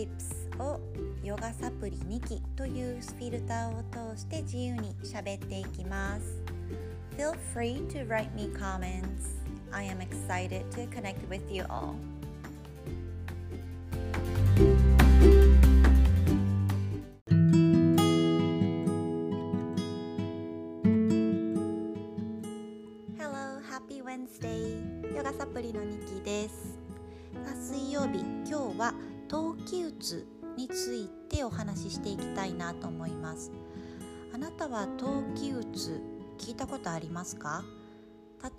Tips をヨガサプリ2期というフィルターを通して自由に喋っていきます Feel free to write me comments I am excited to connect with you all あなたは冬季うつ聞いたことありますか？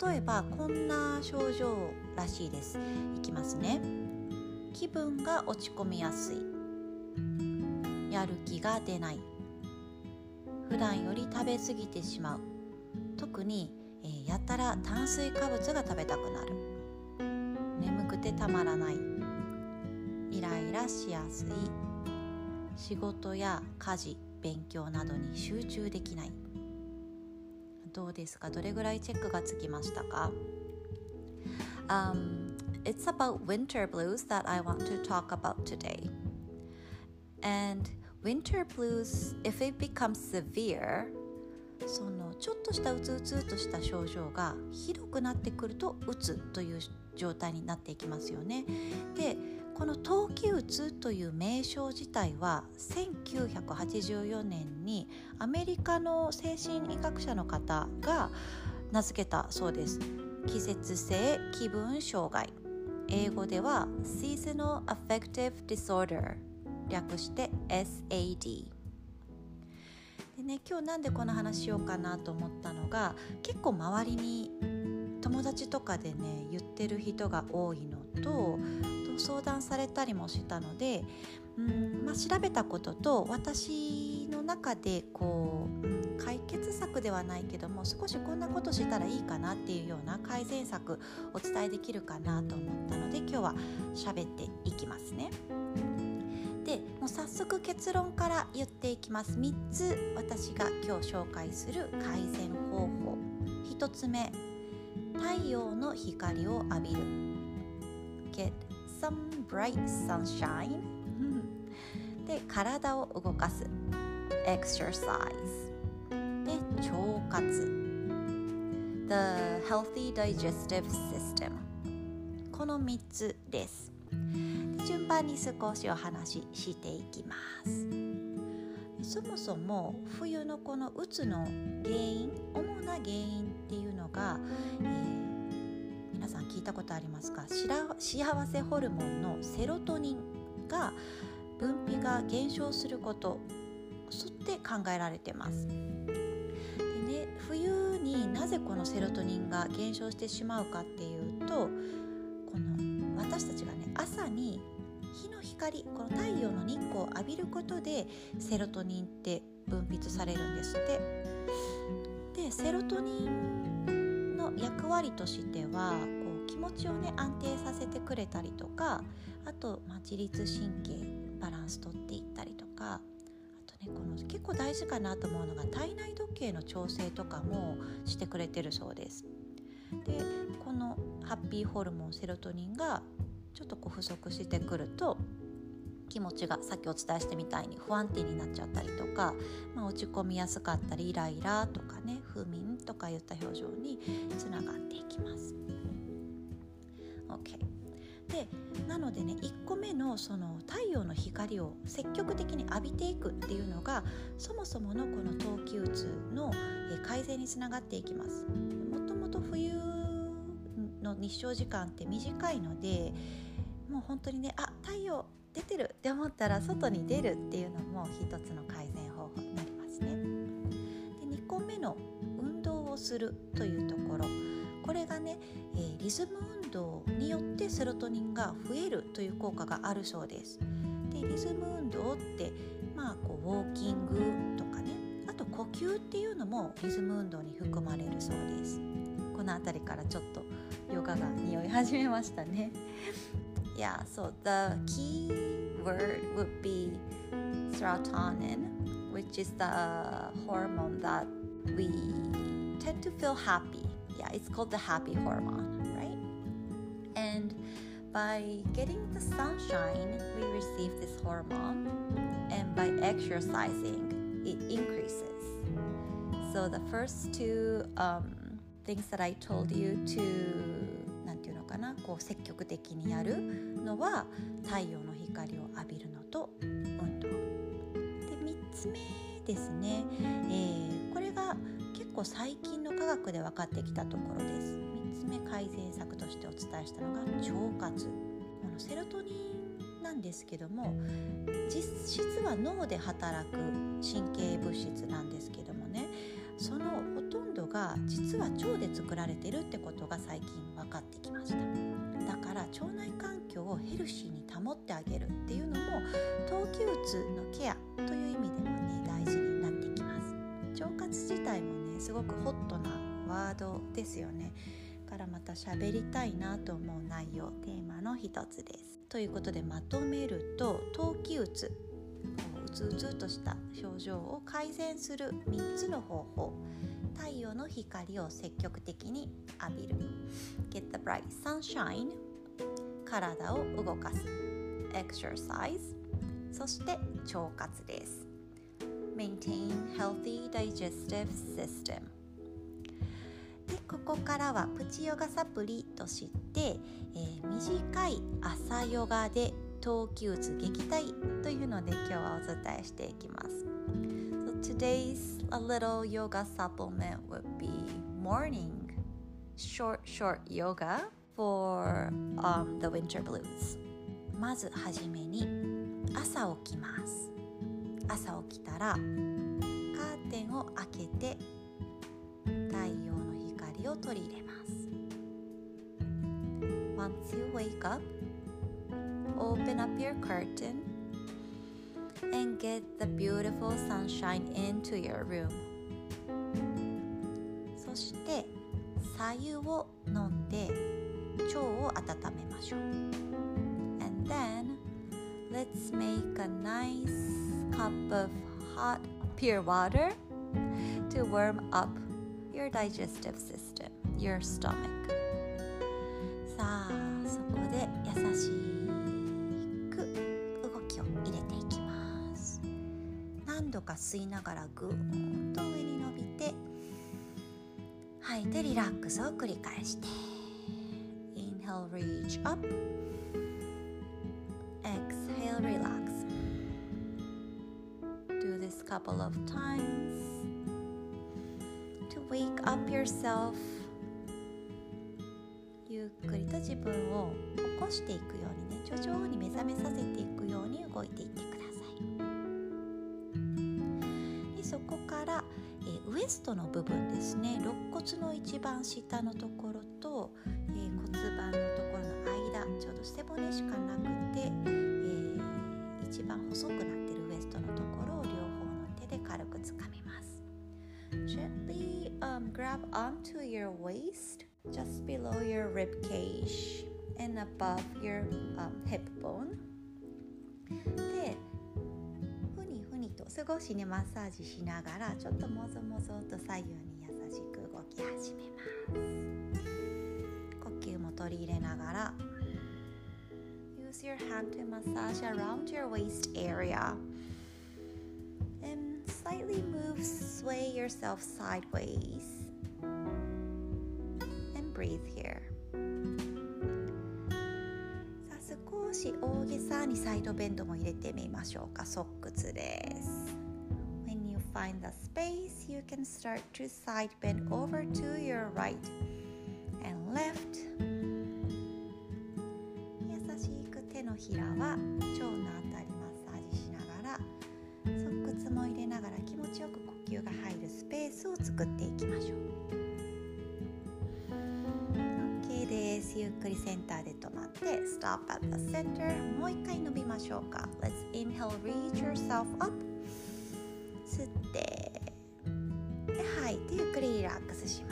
例えばこんな症状らしいです。いきますね。気分が落ち込みやすい。やる気が出ない。普段より食べ過ぎてしまう。特に、えー、やたら炭水化物が食べたくなる。眠くてたまらない。イライラしやすい。仕事や家事勉強などに集中できないどうですか？どれぐらいチェックがつきましたか、um, It's about winter blues that I want to talk about today. And winter blues, if it becomes severe, そのちょっとしたうつうつとした症状がひどくなってくるとうつという状態になっていきますよね。でこの冬季うつという名称自体は1984年にアメリカの精神医学者の方が名付けたそうです。季節性気分障害。英語では Seasonal Affective Disorder 略して SAD でね今日なんでこの話しようかなと思ったのが結構周りに友達とかでね言ってる人が多いのと相談されたりもしたのでうん、まあ、調べたことと私の中でこう解決策ではないけども少しこんなことしたらいいかなっていうような改善策お伝えできるかなと思ったので今日は喋っていきますね。でもう早速結論から言っていきます。3つ私が今日紹介する改善方法。1つ目太陽の光を浴びる。Get some bright sunshine. で体を動かす。Exercise. で腸活。The healthy digestive system. この3つです。順番に少しお話ししていきます。そもそも冬のこのうつの原因主な原因っていうのが、えー、皆さん聞いたことありますか？幸せホルモンのセロトニンが分泌が減少すること。そって考えられてます。でね冬になぜこのセロトニンが減少してしまうかっていうとこの私たちがね朝に日の光この太陽の日光を浴びることでセロトニンって分泌されるんですって。でセロトニン役割としてはこう気持ちをね安定させてくれたりとかあと、まあ、自律神経バランスとっていったりとかあとねこの結構大事かなと思うのが体内時計の調整とかもしてくれてるそうです。でこのハッピーホルモンセロトニンがちょっとこう不足してくると気持ちがさっきお伝えしてみたいに不安定になっちゃったりとか、まあ、落ち込みやすかったりイライラとかね不眠とかいった表情につながっていきます。OK でなのでね1個目のその太陽の光を積極的に浴びていくっていうのがそもそものこの冬季うつの改善につながっていきます。もともと冬の日照時間って短いのでもう本当にねあ太陽出てるって思ったら外に出るっていうのも一つの改善方法になりますね。で2個目の運動をするというところこれがね、えー、リズム運動によってセロトニンが増えるという効果があるそうです。でリズム運動ってまあこうウォーキングとかねあと呼吸っていうのもリズム運動に含まれるそうです。この辺りからちょっとヨガが匂い始めましたね。yeah, so the key word would be serotonin, which is the hormone that we tend to feel happy. Yeah, it's called the happy hormone, right? And by getting the sunshine, we receive this hormone, and by exercising, it increases. So, the first two um, things that I told you to こう積極的にやるのは太陽の光を浴びるのと運動。で3つ目ですね、えー、これが結構最近の科学で分かってきたところです。3つ目改善策としてお伝えしたのが腸活。このセロトニンなんですけども実質は脳で働く神経物質なんですけどもねそのほとんどが実は腸で作られてるってことが最近分かってきました。から腸内環境をヘルシーに保ってあげるっていうのも冬季うつのケアという意味でもね大事になってきます。腸活自体もねすごくホットなワードですよね。からまた喋りたいなと思う内容テーマの一つです。ということでまとめると冬季うつうつうつとした症状を改善する3つの方法。太陽の光を積極的に浴びる。Get the bright sunshine 体を動かす Exercise そして腸活です Maintain healthy digestive system でここからはプチヨガサプリとして、えー、短い朝ヨガで冬季うつ撃退というので今日はお伝えしていきます。So today's a little yoga supplement would be morning short short yoga for um, the winter blues まずはじめに朝起きます朝起きたらカーテンを開けて太陽の光を取り入れます Once you wake up open up your curtain and get the beautiful sunshine into your room そして白湯を飲んで腸を温めましょう and then let's make a nice cup of hot pure water to warm up your digestive system your stomach さあそこで優しく動きを入れていきます何度か吸いながらぐーんと上に伸びて吐いてリラックスを繰り返して reach up. Exhale, relax. Do this couple of times to wake up yourself. ゆっくりと自分を起こしていくようにね徐々に目覚めさせていくように動いていってください。でそこからえー、ウエストの部分ですね。肋骨の一番下のところと、えー、骨盤のところ。背骨しかなくて、えー、一番細くなってるウエストのところを両方の手で軽くつかみます。Gently、um, grab onto your waist just below your rib cage and above your、um, hip bone? でふにふにと少しねマッサージしながらちょっともぞもぞと左右に優しく動き始めます。呼吸も取り入れながら Use your hand to massage around your waist area and slightly move sway yourself sideways and breathe here 少し大げさにサイドベンドも入れてみましょうか側屈です When you find the space you can start to side bend over to your right and left 手のひらは腸のあたりマッサージしながら側屈も入れながら気持ちよく呼吸が入るスペースを作っていきましょう。です。ゆっくりセンターで止まって Stop at the center もう一回伸びましょうか。Let's inhale reach yourself up 吸ってで吐いてゆっくりリラックスします。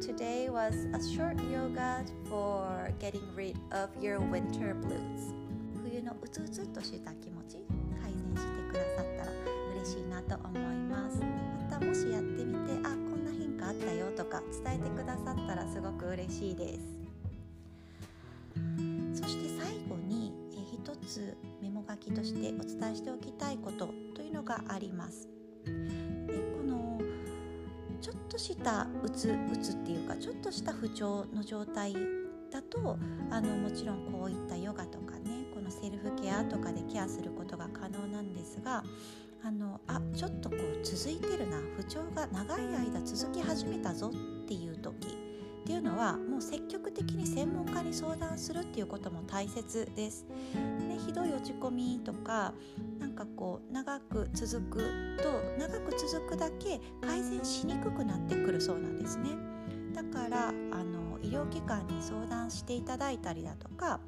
Today was a short yoga for getting rid of your winter blues. 冬のうつうつとした気持ち改善してくださったら嬉しいなと思います。またもしやってみてあこんな変化あったよとか伝えてくださったらすごく嬉しいです。そして最後に、一つメモ書きとしてお伝えしておきたいことというのがあります。でこのっとしたうつうつっていうかちょっとした不調の状態だとあのもちろんこういったヨガとかねこのセルフケアとかでケアすることが可能なんですがあのあちょっとこう続いてるな不調が長い間続き始めたぞっていう時っていうのはもう積極的に専門家に相談するっていうことも大切です。ね、ひどい落ち込みとかなんかこう長く続くと長く続くだけ改善しにくくなってくるそうなんですね。だからあの医療機関に相談していただいたりだとか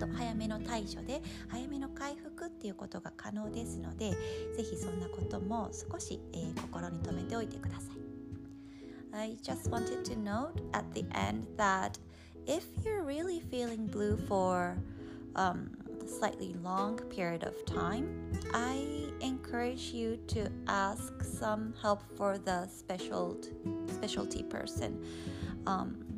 と早めの対処で早めの回復っていうことが可能ですのでぜひそんなことも少し、えー、心に留めておいてください。I just wanted to note at the end that if you're really feeling blue for um, a slightly long period of time, I encourage you to ask some help for the special specialty person. Um,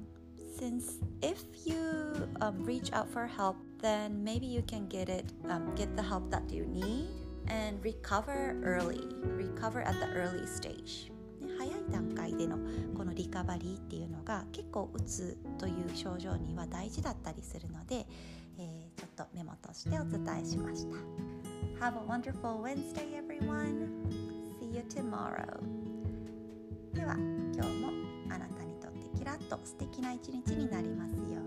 since if you um, reach out for help then maybe you can get it um, get the help that you need and recover early recover at the early stage 早い段階でのこのリカバリーっていうのが結構うつという症状には大事だったりするので、えー、ちょっとメモとしてお伝えしました。Have a wonderful Wednesday everyone. See you tomorrow. では今日もあなたにとってキラッと素敵な一日になりますように。